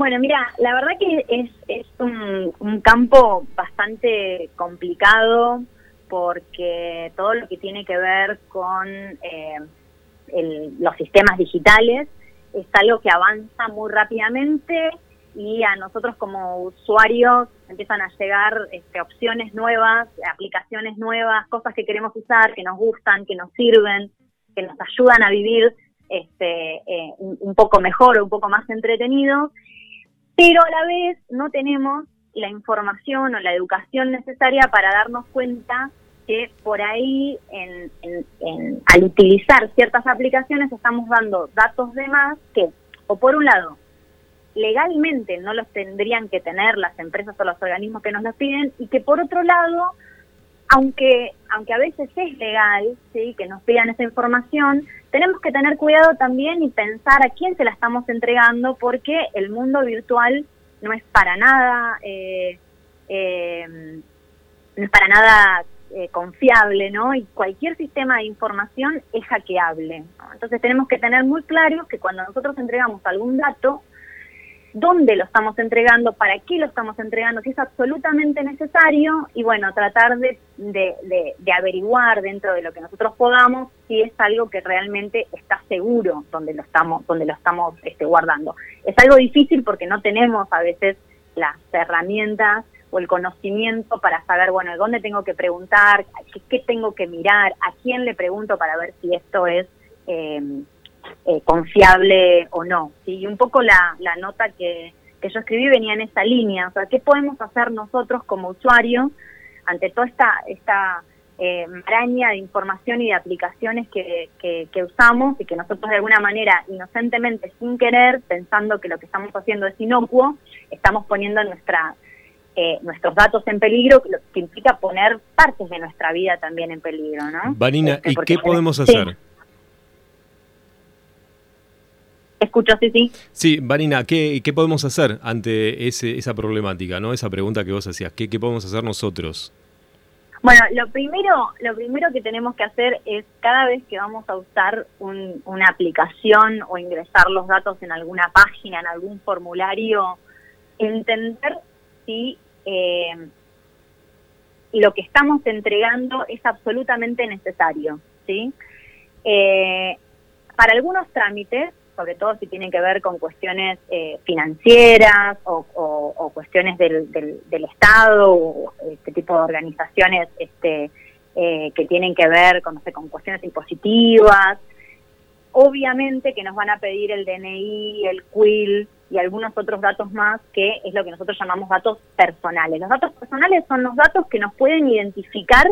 Bueno, mira, la verdad que es, es un, campo bastante complicado porque todo lo que tiene que ver con eh, los sistemas digitales es algo que avanza muy rápidamente y a nosotros como usuarios empiezan a llegar este, opciones nuevas, aplicaciones nuevas, cosas que queremos usar, que nos gustan, que nos sirven, que nos ayudan a vivir este, eh, un, poco mejor o un poco más entretenido pero a la vez no tenemos la información o la educación necesaria para darnos cuenta que por ahí, al utilizar ciertas aplicaciones, estamos dando datos de más que, o por un lado, legalmente no los tendrían que tener las empresas o los organismos que nos los piden, y que por otro lado, aunque, aunque a veces es legal ¿sí? que nos pidan esa información, tenemos que tener cuidado también y pensar a quién se la estamos entregando porque el mundo virtual no es para nada eh, eh, no es para nada eh, confiable, ¿no? Y cualquier sistema de información es hackeable. Entonces tenemos que tener muy claro que cuando nosotros entregamos algún dato, dónde lo estamos entregando, para qué lo estamos entregando, si es absolutamente necesario y bueno, tratar de, de, averiguar dentro de lo que nosotros podamos si es algo que realmente está seguro donde lo estamos, donde lo estamos este, guardando. Es algo difícil porque no tenemos a veces las herramientas o el conocimiento para saber, bueno, dónde tengo que preguntar, qué, qué tengo que mirar, a quién le pregunto para ver si esto es... Eh, eh, confiable o no. ¿sí? Y un poco la, la nota que, que yo escribí venía en esa línea, o sea, ¿qué podemos hacer nosotros como usuarios ante toda esta, esta eh, maraña de información y de aplicaciones que, que, usamos y que nosotros de alguna manera, inocentemente, sin querer, pensando que lo que estamos haciendo es inocuo, estamos poniendo nuestra, eh, nuestros datos en peligro, lo que implica poner partes de nuestra vida también en peligro, ¿no? Vanina, este, ¿y qué podemos hacer? Escucho, sí, sí. Sí, Vanina, ¿qué, ¿qué, podemos hacer ante ese, esa problemática, no? Esa pregunta que vos hacías, ¿qué, ¿qué, podemos hacer nosotros? Bueno, lo primero, lo primero que tenemos que hacer es cada vez que vamos a usar una aplicación o ingresar los datos en alguna página, en algún formulario, entender si eh, lo que estamos entregando es absolutamente necesario, ¿sí? Eh, para algunos trámites sobre todo si tienen que ver con cuestiones eh, financieras o, cuestiones del, del, Estado o este tipo de organizaciones este, eh, que tienen que ver con, no sé, con cuestiones impositivas. Obviamente que nos van a pedir el DNI, el QUIL y algunos otros datos más que es lo que nosotros llamamos datos personales. Los datos personales son los datos que nos pueden identificar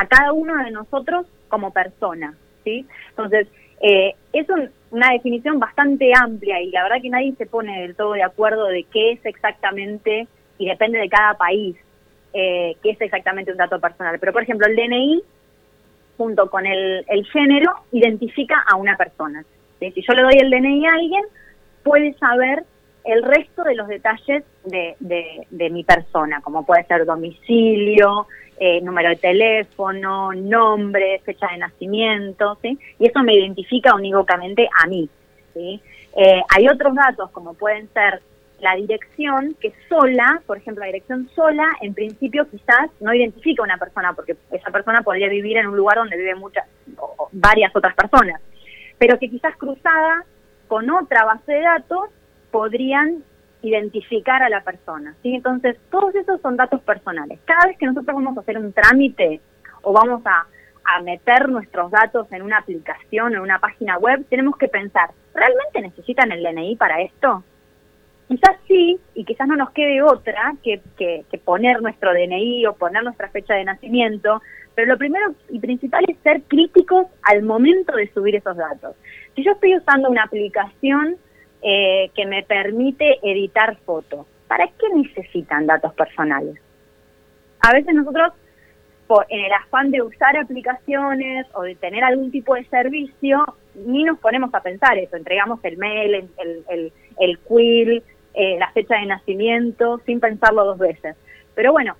a cada uno de nosotros como persona, ¿sí? Entonces, eh, es una definición bastante amplia y la verdad que nadie se pone del todo de acuerdo de qué es exactamente, y depende de cada país, eh, qué es exactamente un dato personal. Pero, por ejemplo, el DNI, junto con el, género, identifica a una persona. Si yo le doy el DNI a alguien, puede saber el resto de los detalles de, de mi persona, como puede ser domicilio, eh, número de teléfono, nombre, fecha de nacimiento, ¿sí? Y eso me identifica unívocamente a mí, ¿sí? Eh, hay otros datos como pueden ser la dirección, que sola, por ejemplo, la dirección sola, en principio quizás no identifica a una persona, porque esa persona podría vivir en un lugar donde viven muchas, varias otras personas, pero que quizás cruzada con otra base de datos podrían identificar a la persona. ¿sí? Entonces, todos esos son datos personales. Cada vez que nosotros vamos a hacer un trámite o vamos a, meter nuestros datos en una aplicación en una página web, tenemos que pensar, ¿realmente necesitan el DNI para esto? Quizás sí, y quizás no nos quede otra que, que, poner nuestro DNI o poner nuestra fecha de nacimiento, pero lo primero y principal es ser críticos al momento de subir esos datos. Si yo estoy usando una aplicación eh, que me permite editar fotos. ¿Para qué necesitan datos personales? A veces nosotros, en el afán de usar aplicaciones o de tener algún tipo de servicio, ni nos ponemos a pensar eso. Entregamos el mail, el, el, el quill, eh, la fecha de nacimiento, sin pensarlo dos veces. Pero bueno,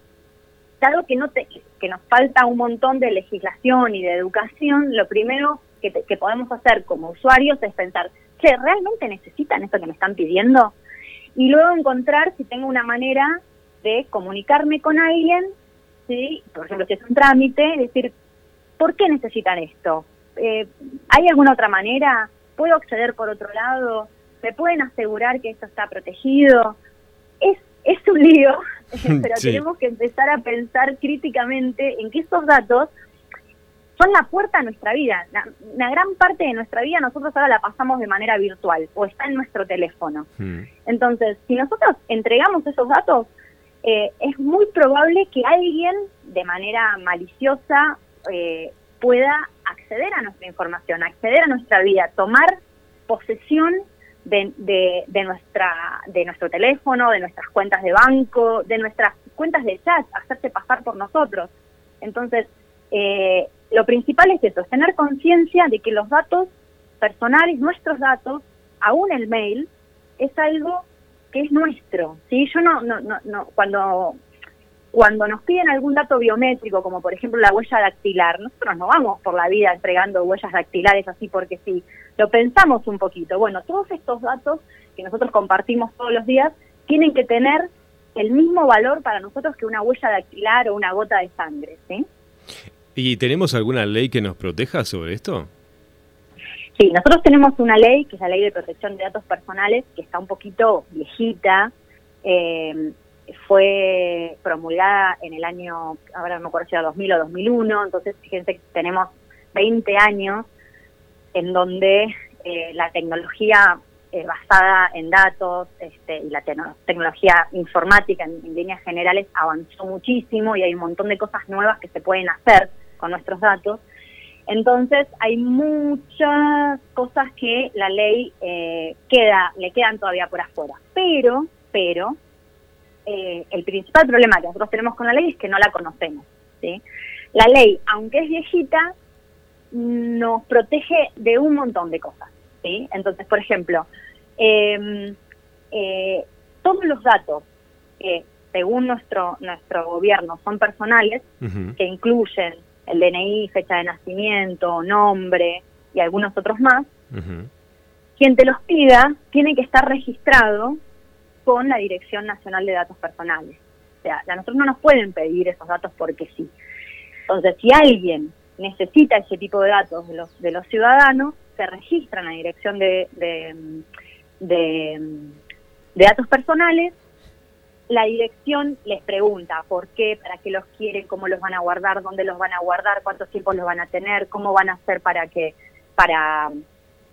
dado que, no te, que nos falta un montón de legislación y de educación, lo primero que, que podemos hacer como usuarios es pensar, ¿realmente necesitan esto que me están pidiendo? y luego encontrar si tengo una manera de comunicarme con alguien, ¿sí? por ejemplo, si es un trámite, decir, ¿por qué necesitan esto? Eh, ¿Hay alguna otra manera? ¿Puedo acceder por otro lado? ¿Me pueden asegurar que esto está protegido? Es, es un lío, pero tenemos que empezar a pensar críticamente en que estos datos son la puerta a nuestra vida. La, gran parte de nuestra vida nosotros ahora la pasamos de manera virtual o está en nuestro teléfono. Hmm. Entonces, si nosotros entregamos esos datos, eh, es muy probable que alguien de manera maliciosa eh, pueda acceder a nuestra información, acceder a nuestra vida, tomar posesión de, de, nuestra, de nuestro teléfono, de nuestras cuentas de banco, de nuestras cuentas de chat, hacerse pasar por nosotros. Entonces, eh, lo principal es eso, es tener conciencia de que los datos personales, nuestros datos, aún el mail, es algo que es nuestro. ¿sí? Yo no, no, no, no cuando cuando nos piden algún dato biométrico, como por ejemplo la huella dactilar, nosotros no vamos por la vida entregando huellas dactilares así porque sí, lo pensamos un poquito. Bueno, todos estos datos que nosotros compartimos todos los días tienen que tener el mismo valor para nosotros que una huella dactilar o una gota de sangre, ¿sí? ¿Y tenemos alguna ley que nos proteja sobre esto? Sí, nosotros tenemos una ley, que es la Ley de Protección de Datos Personales, que está un poquito viejita, eh, fue promulgada en el año, ahora no me acuerdo si era 2000 o 2001, entonces fíjense que tenemos 20 años en donde eh, la tecnología eh, basada en datos este, y la tecnología informática en, líneas generales avanzó muchísimo y hay un montón de cosas nuevas que se pueden hacer con nuestros datos. Entonces hay muchas cosas que la ley eh, queda, le quedan todavía por afuera. Pero, pero, eh, el principal problema que nosotros tenemos con la ley es que no la conocemos. ¿sí? La ley, aunque es viejita, nos protege de un montón de cosas. ¿sí? Entonces, por ejemplo, em, eh, todos los datos que según nuestro nuestro gobierno son personales, que incluyen el DNI, fecha de nacimiento, nombre y algunos otros más, quien te los pida tiene que estar registrado con la Dirección Nacional de Datos Personales. O sea, a nosotros no nos pueden pedir esos datos porque sí. Entonces, si alguien necesita ese tipo de datos de los, de los ciudadanos, se registra en la Dirección de, de, Datos Personales, la dirección les pregunta por qué, para qué los quieren, cómo los van a guardar, dónde los van a guardar, cuántos tiempos los van a tener, cómo van a hacer para que para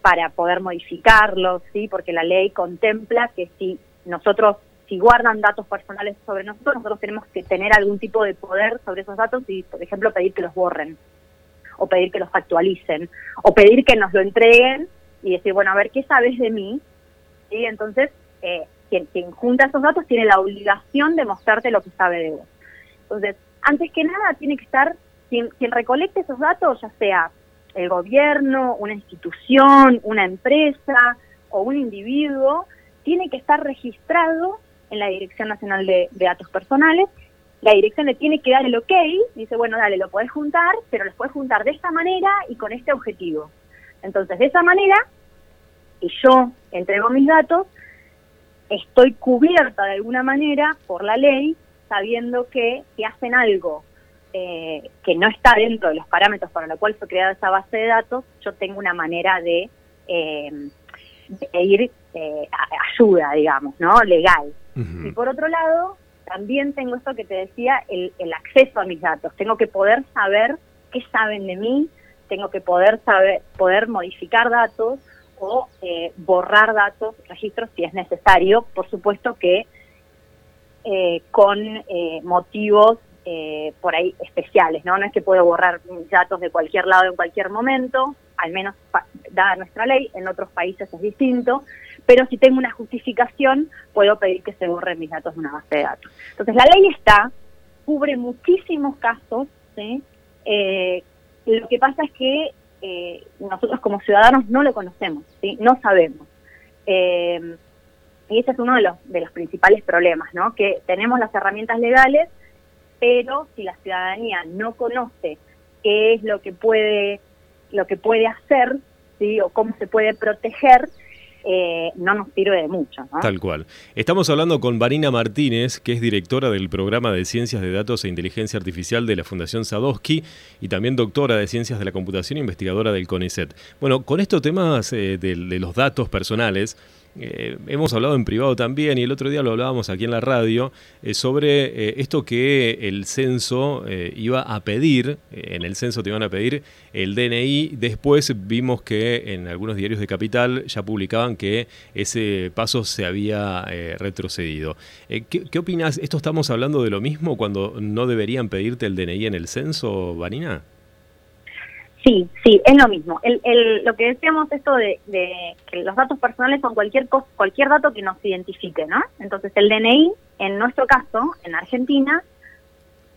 para poder modificarlos, sí, porque la ley contempla que si nosotros, si guardan datos personales sobre nosotros, nosotros tenemos que tener algún tipo de poder sobre esos datos y, por ejemplo, pedir que los borren, o pedir que los actualicen, o pedir que nos lo entreguen y decir, bueno, a ver, ¿qué sabes de mí? Y entonces, eh, quien, quien junta esos datos tiene la obligación de mostrarte lo que sabe de vos. Entonces, antes que nada, tiene que estar, quien, quien recolecte esos datos, ya sea el gobierno, una institución, una empresa o un individuo, tiene que estar registrado en la Dirección Nacional de, Datos Personales. La dirección le tiene que dar el ok, dice, bueno, dale, lo puedes juntar, pero lo puedes juntar de esta manera y con este objetivo. Entonces, de esa manera, y yo entrego mis datos, estoy cubierta de alguna manera por la ley, sabiendo que si hacen algo eh, que no está dentro de los parámetros para los cuales fue creada esa base de datos, yo tengo una manera de, eh, de ir eh, ayuda, digamos, ¿no? Legal. Y por otro lado, también tengo esto que te decía, el, acceso a mis datos. Tengo que poder saber qué saben de mí, tengo que poder saber, poder modificar datos o eh, borrar datos, registros si es necesario, por supuesto que eh, con motivos por ahí especiales, ¿no? No es que puedo borrar datos de cualquier lado en cualquier momento, al menos dada nuestra ley, en otros países es distinto, pero si tengo una justificación, puedo pedir que se borren mis datos de una base de datos. Entonces, la ley está, cubre muchísimos casos, eh, lo que pasa es que eh, nosotros como ciudadanos no lo conocemos, no sabemos. Eh, y ese es uno de los, de los principales problemas, ¿no? que tenemos las herramientas legales, pero si la ciudadanía no conoce qué es lo que puede, lo que puede hacer, o cómo se puede proteger, eh, no nos sirve de mucho. Tal cual. Estamos hablando con Varina Martínez, que es directora del programa de Ciencias de Datos e Inteligencia Artificial de la Fundación Sadowski y también doctora de Ciencias de la Computación e investigadora del CONICET. Bueno, con estos temas eh, de los datos personales, eh, hemos hablado en privado también y el otro día lo hablábamos aquí en la radio eh, sobre eh, esto que el censo iba a pedir, en el censo te iban a pedir el DNI, después vimos que en algunos diarios de Capital ya publicaban que ese paso se había retrocedido. ¿qué, ¿Qué opinas? ¿Esto estamos hablando de lo mismo cuando no deberían pedirte el DNI en el censo, Vanina? Sí, sí, es lo mismo. El, el, lo que decíamos esto de, que los datos personales son cualquier cualquier dato que nos identifique, ¿no? Entonces el DNI, en nuestro caso, en Argentina,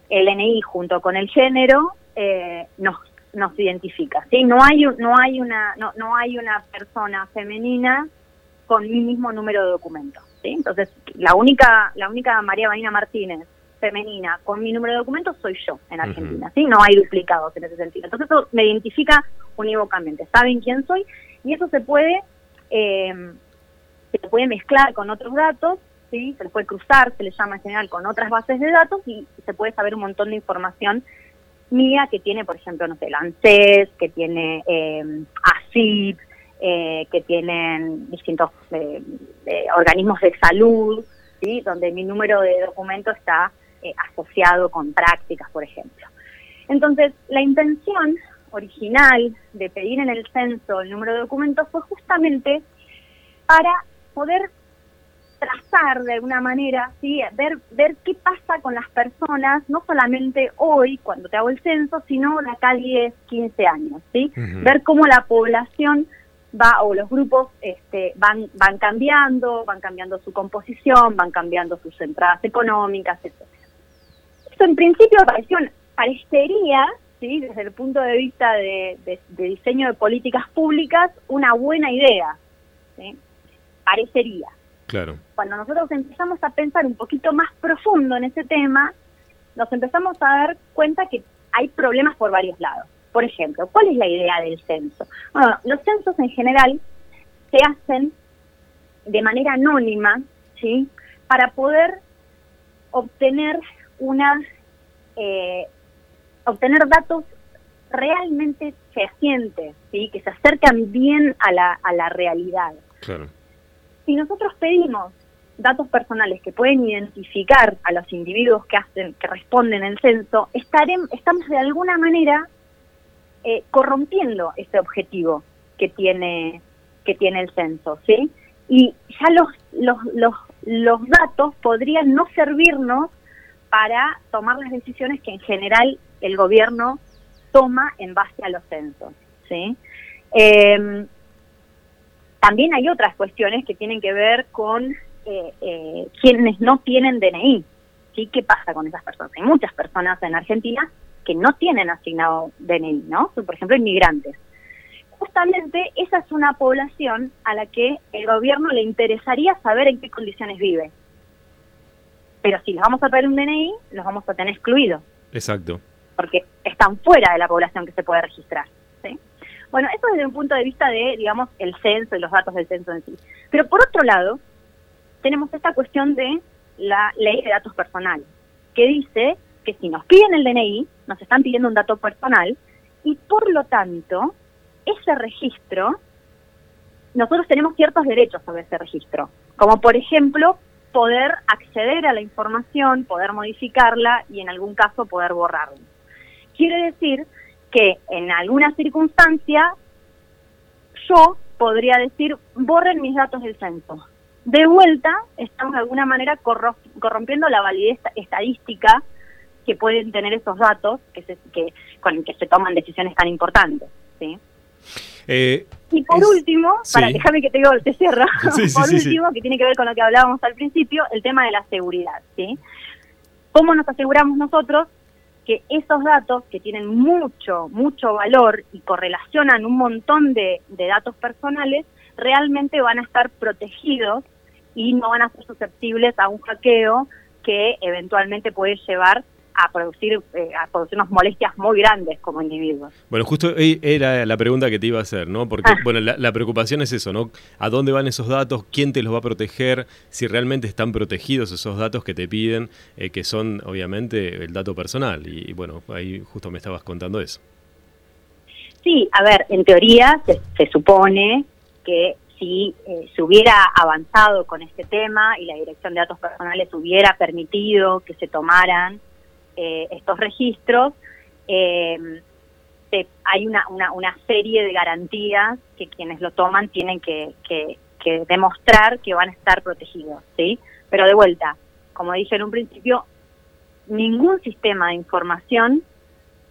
el DNI junto con el género eh, nos nos identifica, ¿sí? No hay no hay una no, no hay una persona femenina con mi mismo número de documentos, ¿sí? Entonces la única la única María Marina Martínez femenina con mi número de documentos soy yo en Argentina, ¿sí? No hay duplicados en ese sentido. Entonces eso me identifica unívocamente, saben quién soy y eso se puede eh, se puede mezclar con otros datos, ¿sí? Se les puede cruzar, se les llama en general con otras bases de datos y se puede saber un montón de información mía que tiene, por ejemplo, no sé, el ANSES, que tiene eh, ACIP, eh, que tienen distintos eh, organismos de salud, ¿sí? donde mi número de documento está eh, asociado con prácticas, por ejemplo. Entonces, la intención original de pedir en el censo el número de documentos fue justamente para poder trazar de alguna manera, ¿sí? ver, ver qué pasa con las personas, no solamente hoy cuando te hago el censo, sino de acá 10, 15 años, ¿sí? ver cómo la población va o los grupos este, van van cambiando, van cambiando su composición, van cambiando sus entradas económicas, etc en principio pareció, parecería, ¿sí? desde el punto de vista de, diseño de políticas públicas, una buena idea. ¿sí? Parecería. Claro. Cuando nosotros empezamos a pensar un poquito más profundo en ese tema, nos empezamos a dar cuenta que hay problemas por varios lados. Por ejemplo, ¿cuál es la idea del censo? Bueno, los censos en general se hacen de manera anónima, ¿sí? Para poder obtener una eh, obtener datos realmente fehacientes, ¿sí? que se acercan bien a la, a la realidad. Si nosotros pedimos datos personales que pueden identificar a los individuos que hacen, que responden el censo, estaremos, estamos de alguna manera eh, corrompiendo ese objetivo que tiene que tiene el censo, ¿sí? Y ya los, los, los, los datos podrían no servirnos para tomar las decisiones que en general el gobierno toma en base a los censos. ¿sí? Em, también hay otras cuestiones que tienen que ver con eh, eh, quienes no tienen DNI. ¿sí? ¿Qué pasa con esas personas? Hay muchas personas en Argentina que no tienen asignado DNI, ¿no? Por ejemplo, inmigrantes. Justamente esa es una población a la que el gobierno le interesaría saber en qué condiciones vive. Pero si les vamos a pedir un DNI, los vamos a tener excluidos. Exacto. Porque están fuera de la población que se puede registrar. ¿sí? Bueno, eso desde un punto de vista de, digamos, el censo y los datos del censo en sí. Pero por otro lado, tenemos esta cuestión de la ley de datos personales, que dice que si nos piden el DNI, nos están pidiendo un dato personal, y por lo tanto, ese registro, nosotros tenemos ciertos derechos sobre ese registro, como por ejemplo poder acceder a la información, poder modificarla y en algún caso poder borrarla. Quiere decir que en alguna circunstancia yo podría decir, borren mis datos del censo. De vuelta, estamos de alguna manera corrompiendo la validez estadística que pueden tener esos datos que, se, que con que se toman decisiones tan importantes. ¿sí? Eh, y por último, para déjame que te digo, te cierro, por último, que tiene que ver con lo que hablábamos al principio, el tema de la seguridad, ¿sí? ¿Cómo nos aseguramos nosotros que esos datos que tienen mucho, mucho valor y correlacionan un montón de, de datos personales, realmente van a estar protegidos y no van a ser susceptibles a un hackeo que eventualmente puede llevar a producir eh, a producirnos molestias muy grandes como individuos. Bueno, justo era la pregunta que te iba a hacer, ¿no? Porque, ah. bueno, la, preocupación es eso, ¿no? ¿A dónde van esos datos? ¿Quién te los va a proteger? Si realmente están protegidos esos datos que te piden, eh, que son, obviamente, el dato personal. Y, bueno, ahí justo me estabas contando eso. Sí, a ver, en teoría se, supone que si eh, se hubiera avanzado con este tema y la Dirección de Datos Personales hubiera permitido que se tomaran eh, estos registros, eh, hay una, una, serie de garantías que quienes lo toman tienen que, demostrar que van a estar protegidos, ¿sí? Pero de vuelta, como dije en un principio, ningún sistema de información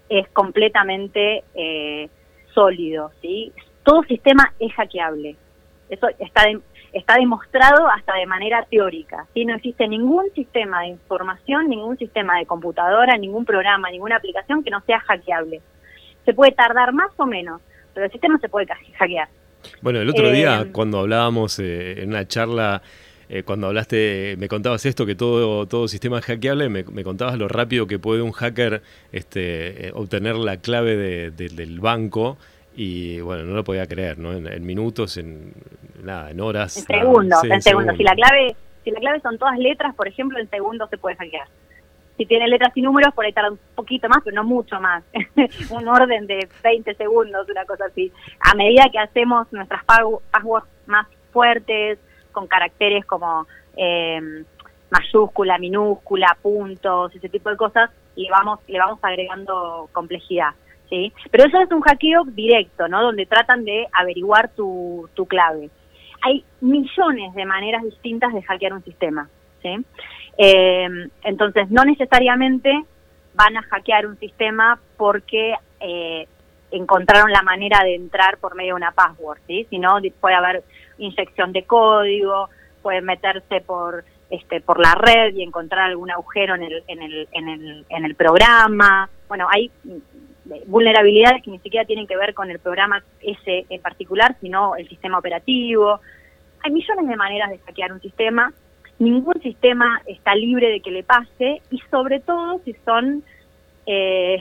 es completamente eh, sólido, ¿sí? Todo sistema es hackeable. Eso está está demostrado hasta de manera teórica. ¿sí? No existe ningún sistema de información, ningún sistema de computadora, ningún programa, ninguna aplicación que no sea hackeable. Se puede tardar más o menos, pero el sistema se puede hackear. Bueno, el otro día eh, cuando hablábamos eh, en una charla, eh, cuando hablaste, me contabas esto, que todo, todo sistema es hackeable, me, contabas lo rápido que puede un hacker este, obtener la clave del banco y bueno, no lo podía creer, ¿no? En, minutos, en nada, en horas. En segundos, en segundos. Si la clave, si la clave son todas letras, por ejemplo, en segundos se puede hackear. Si tiene letras y números, por ahí tarda un poquito más, pero no mucho más. un orden de 20 segundos, una cosa así. A medida que hacemos nuestras passwords más fuertes, con caracteres como eh, mayúscula, minúscula, puntos, ese tipo de cosas, le vamos, le vamos agregando complejidad. ¿Sí? Pero eso es un hackeo directo, ¿no? Donde tratan de averiguar tu, tu clave. Hay millones de maneras distintas de hackear un sistema, ¿sí? Eh, entonces, no necesariamente van a hackear un sistema porque eh, encontraron la manera de entrar por medio de una password, ¿sí? Sino puede haber inyección de código, puede meterse por este, por la red y encontrar algún agujero en el, en el, en el, en el programa. Bueno, hay vulnerabilidades que ni siquiera tienen que ver con el programa ese en particular, sino el sistema operativo. Hay millones de maneras de hackear un sistema. Ningún sistema está libre de que le pase y sobre todo si son eh,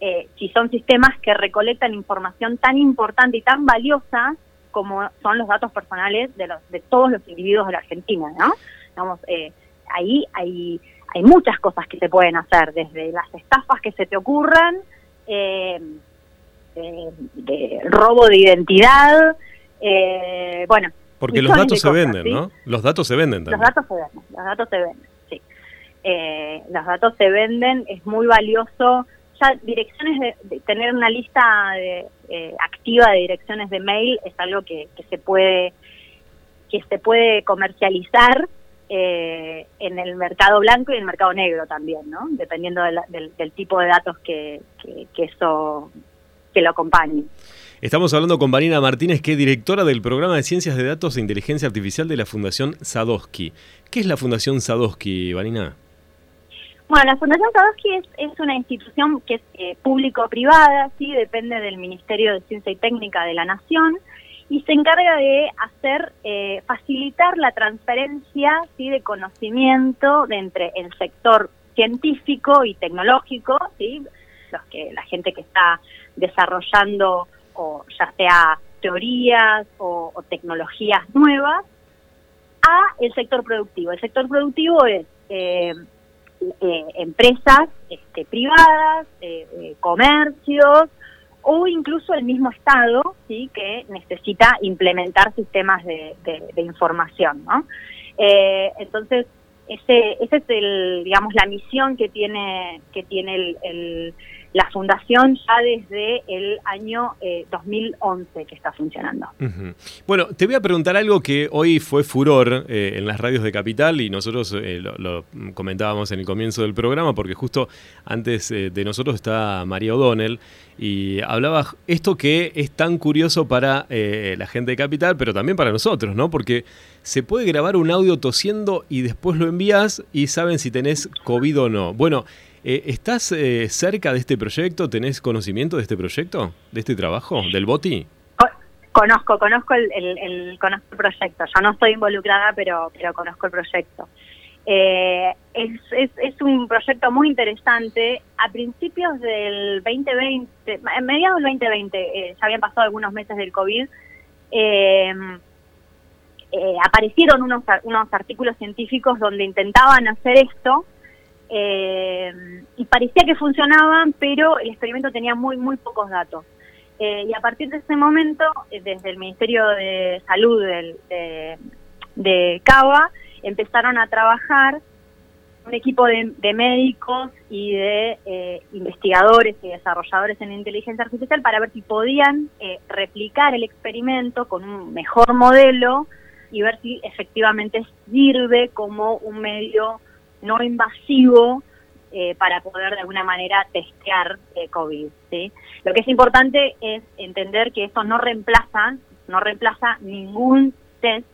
eh, si son sistemas que recolectan información tan importante y tan valiosa como son los datos personales de los de todos los individuos de la Argentina, ¿no? Vamos, eh, ahí hay hay muchas cosas que se pueden hacer, desde las estafas que se te ocurran eh, de, robo de identidad, eh, bueno. Porque los datos se venden, ¿no? Los datos se venden también. Los datos se venden, los datos se venden, sí. Eh, los datos se venden, es muy valioso. Ya direcciones de, tener una lista de, eh, activa de direcciones de mail es algo que, que se puede que se puede comercializar eh, en el mercado blanco y en el mercado negro también, ¿no? Dependiendo del, tipo de datos que, eso que lo acompañe. Estamos hablando con Vanina Martínez, que es directora del programa de Ciencias de Datos e Inteligencia Artificial de la Fundación Sadowski. ¿Qué es la Fundación Sadowski, Vanina? Bueno, la Fundación Sadowski es, una institución que es eh, público-privada, sí, depende del Ministerio de Ciencia y Técnica de la Nación y se encarga de hacer, eh, facilitar la transferencia ¿sí? de conocimiento de entre el sector científico y tecnológico, ¿sí? los que la gente que está desarrollando o ya sea teorías o, tecnologías nuevas, a el sector productivo. El sector productivo es eh, eh, empresas este, privadas, comercios, o incluso el mismo Estado, sí, que necesita implementar sistemas de, información, ¿no? Eh, entonces, ese, ese es el, digamos, la misión que tiene que tiene el la fundación ya desde el año 2011 eh, que está funcionando. Bueno, te voy a preguntar algo que hoy fue furor eh, en las radios de Capital y nosotros eh, lo, comentábamos en el comienzo del programa porque justo antes de nosotros está María O'Donnell y hablaba esto que es tan curioso para la gente de Capital, pero también para nosotros, ¿no? Porque se puede grabar un audio tosiendo y después lo envías y saben si tenés COVID o no. Bueno, eh, ¿Estás eh, cerca de este proyecto? ¿Tenés conocimiento de este proyecto? ¿De este trabajo? ¿Del BOTI? Conozco, conozco el, conozco el proyecto. Yo no estoy involucrada, pero, pero conozco el proyecto. Eh, es, es, un proyecto muy interesante. A principios del 2020, en mediados del 2020, eh, ya habían pasado algunos meses del COVID, eh, aparecieron unos, unos artículos científicos donde intentaban hacer esto y parecía que funcionaban, pero el experimento tenía muy, muy pocos datos. y a partir de ese momento, desde el Ministerio de Salud de, de Cava, empezaron a trabajar un equipo de, médicos y de eh, investigadores y desarrolladores en inteligencia artificial para ver si podían eh, replicar el experimento con un mejor modelo y ver si efectivamente sirve como un medio no invasivo eh, para poder de alguna manera testear COVID. ¿sí? Lo que es importante es entender que esto no reemplaza, no reemplaza ningún test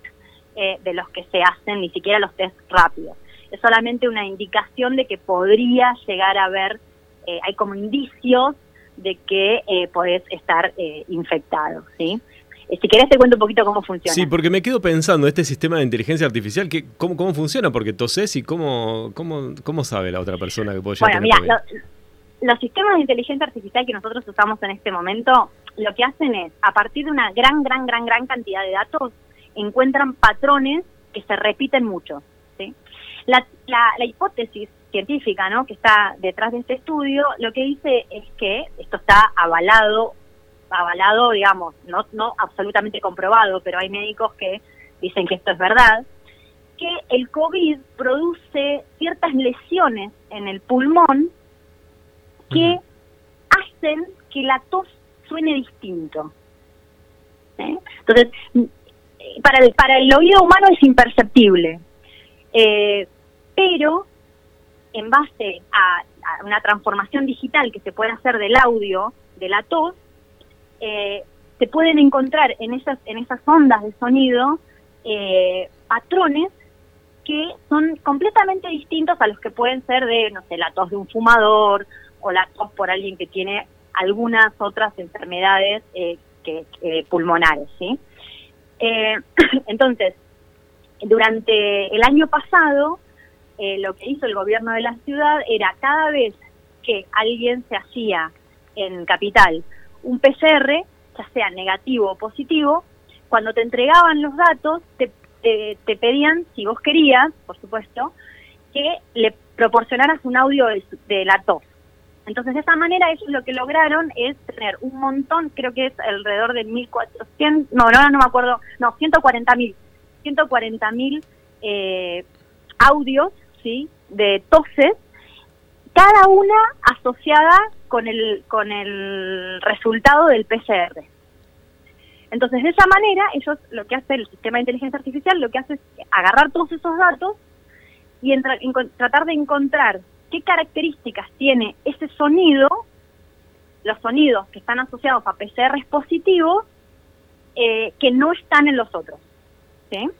eh, de los que se hacen, ni siquiera los test rápidos. Es solamente una indicación de que podría llegar a haber, eh, hay como indicios de que eh, podés estar eh, infectado, ¿sí? Si querés te cuento un poquito cómo funciona. Sí, porque me quedo pensando, este sistema de inteligencia artificial, que, ¿cómo, ¿cómo funciona? Porque toses y cómo, cómo, cómo sabe la otra persona que puede llegar Bueno, mira, los sistemas de inteligencia artificial que nosotros usamos en este momento, lo que hacen es, a partir de una gran, gran, gran, gran cantidad de datos, encuentran patrones que se repiten mucho. ¿sí? La, la, hipótesis científica ¿no? que está detrás de este estudio lo que dice es que esto está avalado, avalado, digamos, no, no absolutamente comprobado, pero hay médicos que dicen que esto es verdad, que el COVID produce ciertas lesiones en el pulmón que hacen que la tos suene distinto. Entonces, para el, para el oído humano es imperceptible, eh, pero en base a, una transformación digital que se puede hacer del audio, de la tos, eh, se pueden encontrar en esas, en esas ondas de sonido eh, patrones que son completamente distintos a los que pueden ser de, no sé, la tos de un fumador o la tos por alguien que tiene algunas otras enfermedades que, pulmonares, ¿sí? Eh, entonces, durante el año pasado, eh, lo que hizo el gobierno de la ciudad era cada vez que alguien se hacía en capital un PCR, ya sea negativo o positivo, cuando te entregaban los datos, te, te, pedían, si vos querías, por supuesto, que le proporcionaras un audio de, de la tos. Entonces, de esa manera, ellos lo que lograron es tener un montón, creo que es alrededor de 1.400, no, no, no me acuerdo, no, 140.000, 140.000 eh, audios, ¿sí?, de toses, cada una asociada con el, con el resultado del PCR. Entonces, de esa manera, ellos lo que hace el sistema de inteligencia artificial, lo que hace es agarrar todos esos datos y tratar de encontrar qué características tiene ese sonido, los sonidos que están asociados a PCR positivos, eh, que no están en los otros. ¿sí?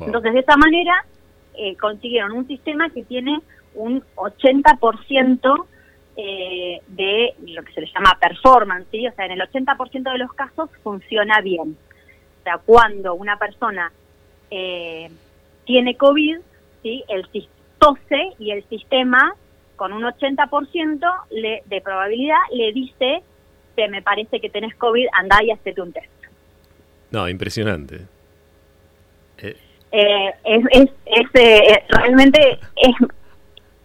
Entonces, de esa manera, eh, consiguieron un sistema que tiene un 80% eh, de lo que se le llama performance, ¿sí? o sea, en el 80% de los casos funciona bien. O sea, cuando una persona eh, tiene COVID, ¿sí? el tose y el sistema con un 80% le, de probabilidad le dice que me parece que tenés COVID, andá y hazte un test. No, impresionante. Eh. Eh, es, es, es eh, realmente es,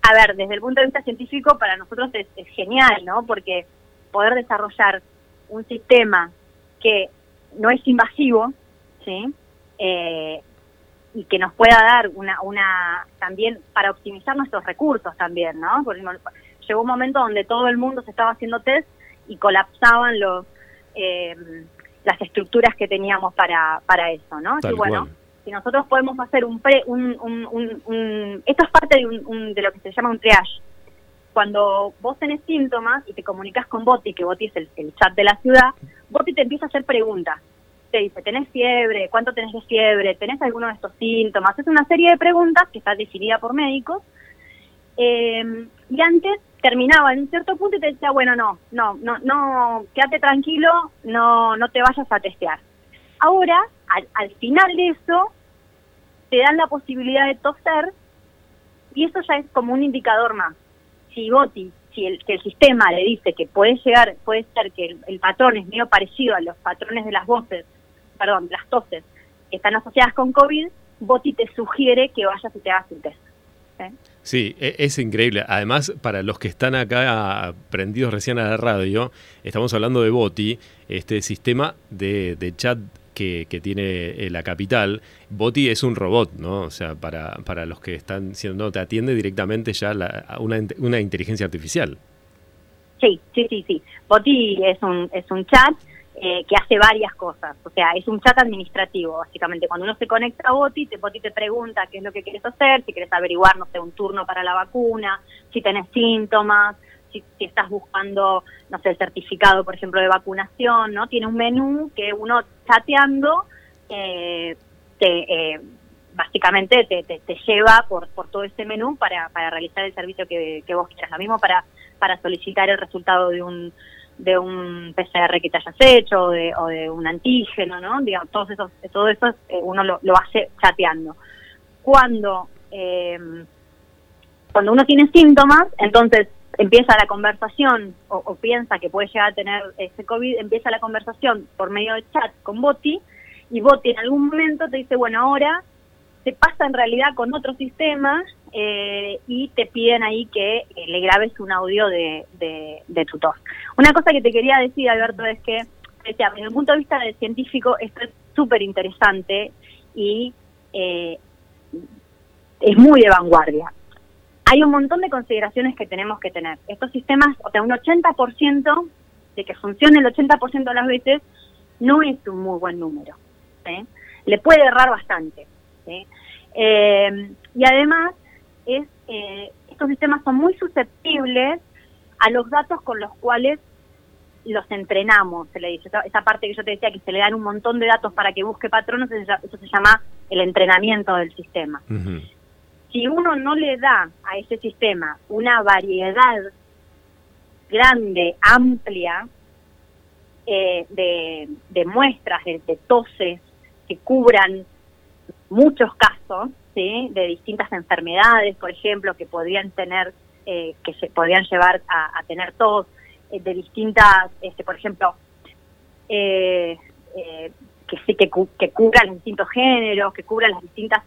a ver, desde el punto de vista científico para nosotros es, genial, ¿no? Porque poder desarrollar un sistema que no es invasivo, ¿sí? Eh, y que nos pueda dar una, una también para optimizar nuestros recursos también, ¿no? Porque llegó un momento donde todo el mundo se estaba haciendo test y colapsaban los eh, las estructuras que teníamos para, para eso, ¿no? y bueno, si nosotros podemos hacer un pre, un, esto es parte de, un, de lo que se llama un triage. Cuando vos tenés síntomas y te comunicas con Boti, que Boti es el, el chat de la ciudad, Boti te empieza a hacer preguntas te dice, ¿tenés fiebre? ¿Cuánto tenés de fiebre? ¿Tenés alguno de estos síntomas? Es una serie de preguntas que está definida por médicos. Eh, y antes terminaba en un cierto punto y te decía, bueno, no, no, no, no, quédate tranquilo, no, no te vayas a testear. Ahora, al, al final de eso, te dan la posibilidad de toser Y eso ya es como un indicador más. Si Boti, si el, el sistema le dice que puede llegar, puede ser que el, patrón es medio parecido a los patrones de las voces, perdón, las toses, que están asociadas con COVID, Boti te sugiere que vayas y te hagas un test. Sí, e, es increíble. Además, para los que están acá prendidos recién a la radio, estamos hablando de Boti, este sistema de, chat que, tiene eh, la capital. Boti es un robot, ¿no? O sea, para, para los que están diciendo, te atiende directamente ya una, una inteligencia artificial. Sí, sí, sí, sí. Boti es un, es un chat eh, que hace varias cosas. O sea, es un chat administrativo, básicamente. Cuando uno se conecta a Boti, te, Boti te pregunta qué es lo que quieres hacer, si quieres averiguar, no sé, un turno para la vacuna, si tenés síntomas, si, estás buscando, no sé, el certificado, por ejemplo, de vacunación, ¿no? Tiene un menú que uno chateando eh, te... Eh, básicamente te, te, lleva por, por todo ese menú para, para realizar el servicio que, que vos quieras. Lo mismo para, para solicitar el resultado de un, de un PCR que te hayas hecho o de, o de un antígeno, ¿no? Digamos, todos esos, todo eso eh, uno lo, lo, hace chateando. Cuando, eh, cuando uno tiene síntomas, entonces empieza la conversación o, piensa que puede llegar a tener ese COVID, empieza la conversación por medio de chat con Boti y Boti en algún momento te dice, bueno, ahora se pasa en realidad con otro sistema eh, y te piden ahí que eh, le grabes un audio de, de, tu tos. Una cosa que te quería decir, Alberto, es que desde el punto de vista del científico esto es súper interesante y eh, es muy de vanguardia. Hay un montón de consideraciones que tenemos que tener. Estos sistemas, o sea, un 80% de que funcione el 80% de las veces no es un muy buen número. Le puede errar bastante. Eh, y además, es eh, estos sistemas son muy susceptibles a los datos con los cuales los entrenamos, se le dice. Esa parte que yo te decía, que se le dan un montón de datos para que busque patrones, eso se llama el entrenamiento del sistema. Si uno no le da a ese sistema una variedad grande, amplia, eh, de, muestras, de, de toses que cubran muchos casos de distintas enfermedades, por ejemplo, que podrían tener, eh, que se podrían llevar a, tener tos, eh, de distintas, este, por ejemplo, eh, que sí que, que cubran los distintos géneros, que cubran las distintas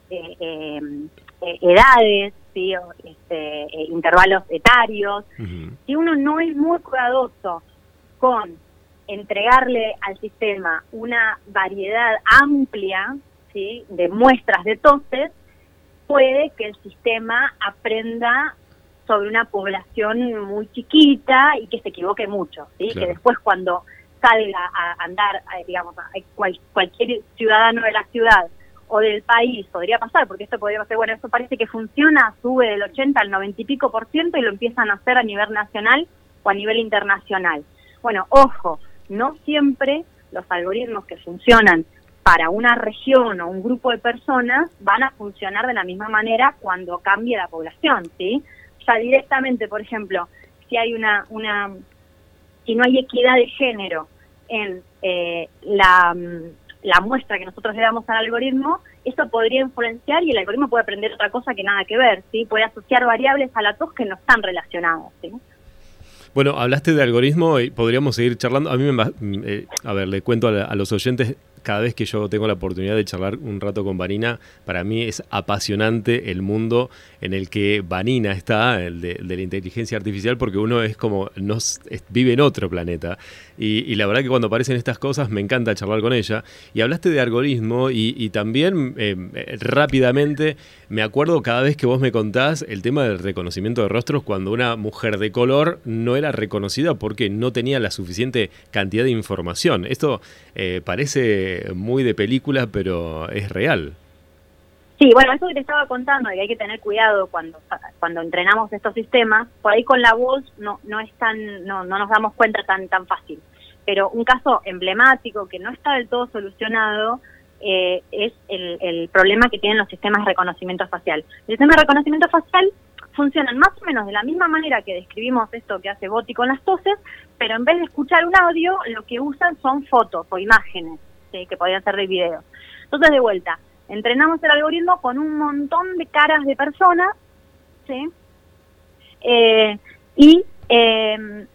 edades, ¿sí? este, intervalos etarios. Si uno no es muy cuidadoso con entregarle al sistema una variedad amplia de muestras de toses, puede que el sistema aprenda sobre una población muy chiquita y que se equivoque mucho, ¿sí? que después cuando salga a andar, digamos, cualquier ciudadano de la ciudad o del país podría pasar, porque esto podría ser, bueno, esto parece que funciona, sube del 80 al 90 y pico por ciento y lo empiezan a hacer a nivel nacional o a nivel internacional. Bueno, ojo, no siempre los algoritmos que funcionan para una región o un grupo de personas van a funcionar de la misma manera cuando cambie la población, ¿sí? Ya directamente, por ejemplo, si hay una, una si no hay equidad de género en eh, la, la muestra que nosotros le damos al algoritmo, eso podría influenciar y el algoritmo puede aprender otra cosa que nada que ver, ¿sí? Puede asociar variables a la tos que no están relacionadas, ¿sí? Bueno, hablaste de algoritmo y podríamos seguir charlando. A mí me... Eh, a ver, le cuento a los oyentes cada vez que yo tengo la oportunidad de charlar un rato con Vanina, para mí es apasionante el mundo en el que Vanina está, el de, la inteligencia artificial, porque uno es como, vive en otro planeta. Y, la verdad que cuando aparecen estas cosas me encanta charlar con ella. Y hablaste de algoritmo y, también eh, rápidamente me acuerdo cada vez que vos me contás el tema del reconocimiento de rostros cuando una mujer de color no era reconocida porque no tenía la suficiente cantidad de información. Esto eh, parece muy de película, pero es real. Sí, bueno, eso que te estaba contando, de que hay que tener cuidado cuando cuando entrenamos estos sistemas, por ahí con la voz no no es tan no, no nos damos cuenta tan tan fácil. Pero un caso emblemático que no está del todo solucionado eh, es el, el problema que tienen los sistemas de reconocimiento facial. El sistema de reconocimiento facial funcionan más o menos de la misma manera que describimos esto que hace Boti con las toses, pero en vez de escuchar un audio, lo que usan son fotos o imágenes que podían ser de videos. Entonces, de vuelta, entrenamos el algoritmo con un montón de caras de personas ¿sí? Eh, y eh,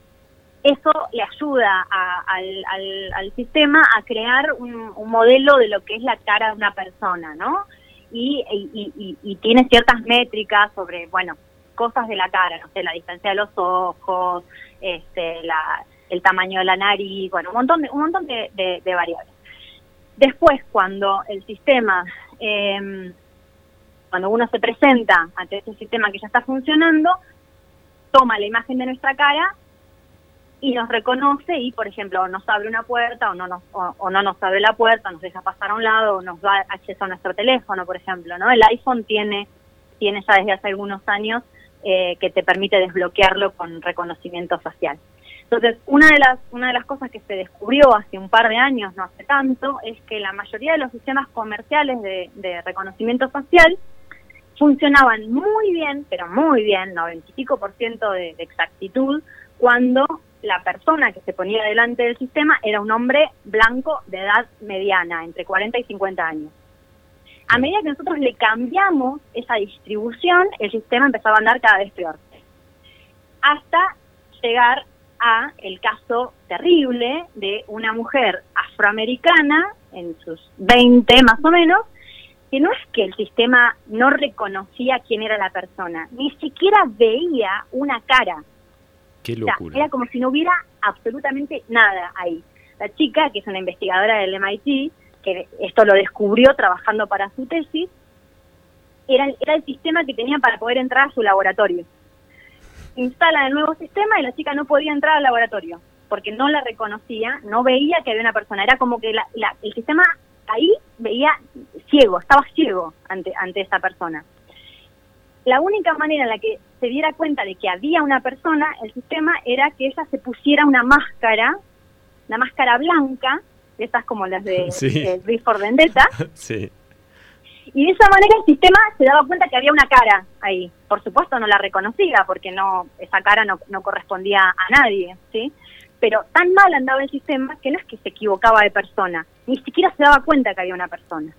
eso le ayuda al, sistema a crear un, modelo de lo que es la cara de una persona, ¿no? Y, tiene ciertas métricas sobre, bueno, cosas de la cara, no sé, la distancia de los ojos, este, el tamaño de la nariz, bueno, un montón de, un montón de, variables. Después, cuando el sistema, em, cuando uno se presenta ante ese sistema que ya está funcionando, toma la imagen de nuestra cara y nos reconoce y, por ejemplo, nos abre una puerta o no nos, o, no nos abre la puerta, nos deja pasar a un lado o nos da acceso a nuestro teléfono, por ejemplo, ¿no? El iPhone tiene, tiene ya desde hace algunos años eh, que te permite desbloquearlo con reconocimiento facial. Entonces, una de las una de las cosas que se descubrió hace un par de años, no hace tanto, es que la mayoría de los sistemas comerciales de, reconocimiento facial funcionaban muy bien, pero muy bien, 95% de, de exactitud, cuando la persona que se ponía delante del sistema era un hombre blanco de edad mediana, entre 40 y 50 años. A medida que nosotros le cambiamos esa distribución, el sistema empezaba a andar cada vez peor. Hasta llegar a el caso terrible de una mujer afroamericana, en sus 20 más o menos, que no es que el sistema no reconocía quién era la persona, ni siquiera veía una cara era como si no hubiera absolutamente nada ahí. La chica, que es una investigadora del MIT, que esto lo descubrió trabajando para su tesis, era, era el sistema que tenía para poder entrar a su laboratorio. Instala el nuevo sistema y la chica no podía entrar al laboratorio porque no la reconocía, no veía que había una persona. Era como que el sistema ahí veía ciego, estaba ciego ante, ante esa persona la única manera en la que se diera cuenta de que había una persona, el sistema, era que ella se pusiera una máscara, una máscara blanca, esas como las de, sí. Vendetta. sí. Y de esa manera el sistema se daba cuenta que había una cara ahí. Por supuesto no la reconocía porque no esa cara no, no correspondía a nadie, ¿sí? Pero tan mal andaba el sistema que no es que se equivocaba de persona, ni siquiera se daba cuenta que había una persona.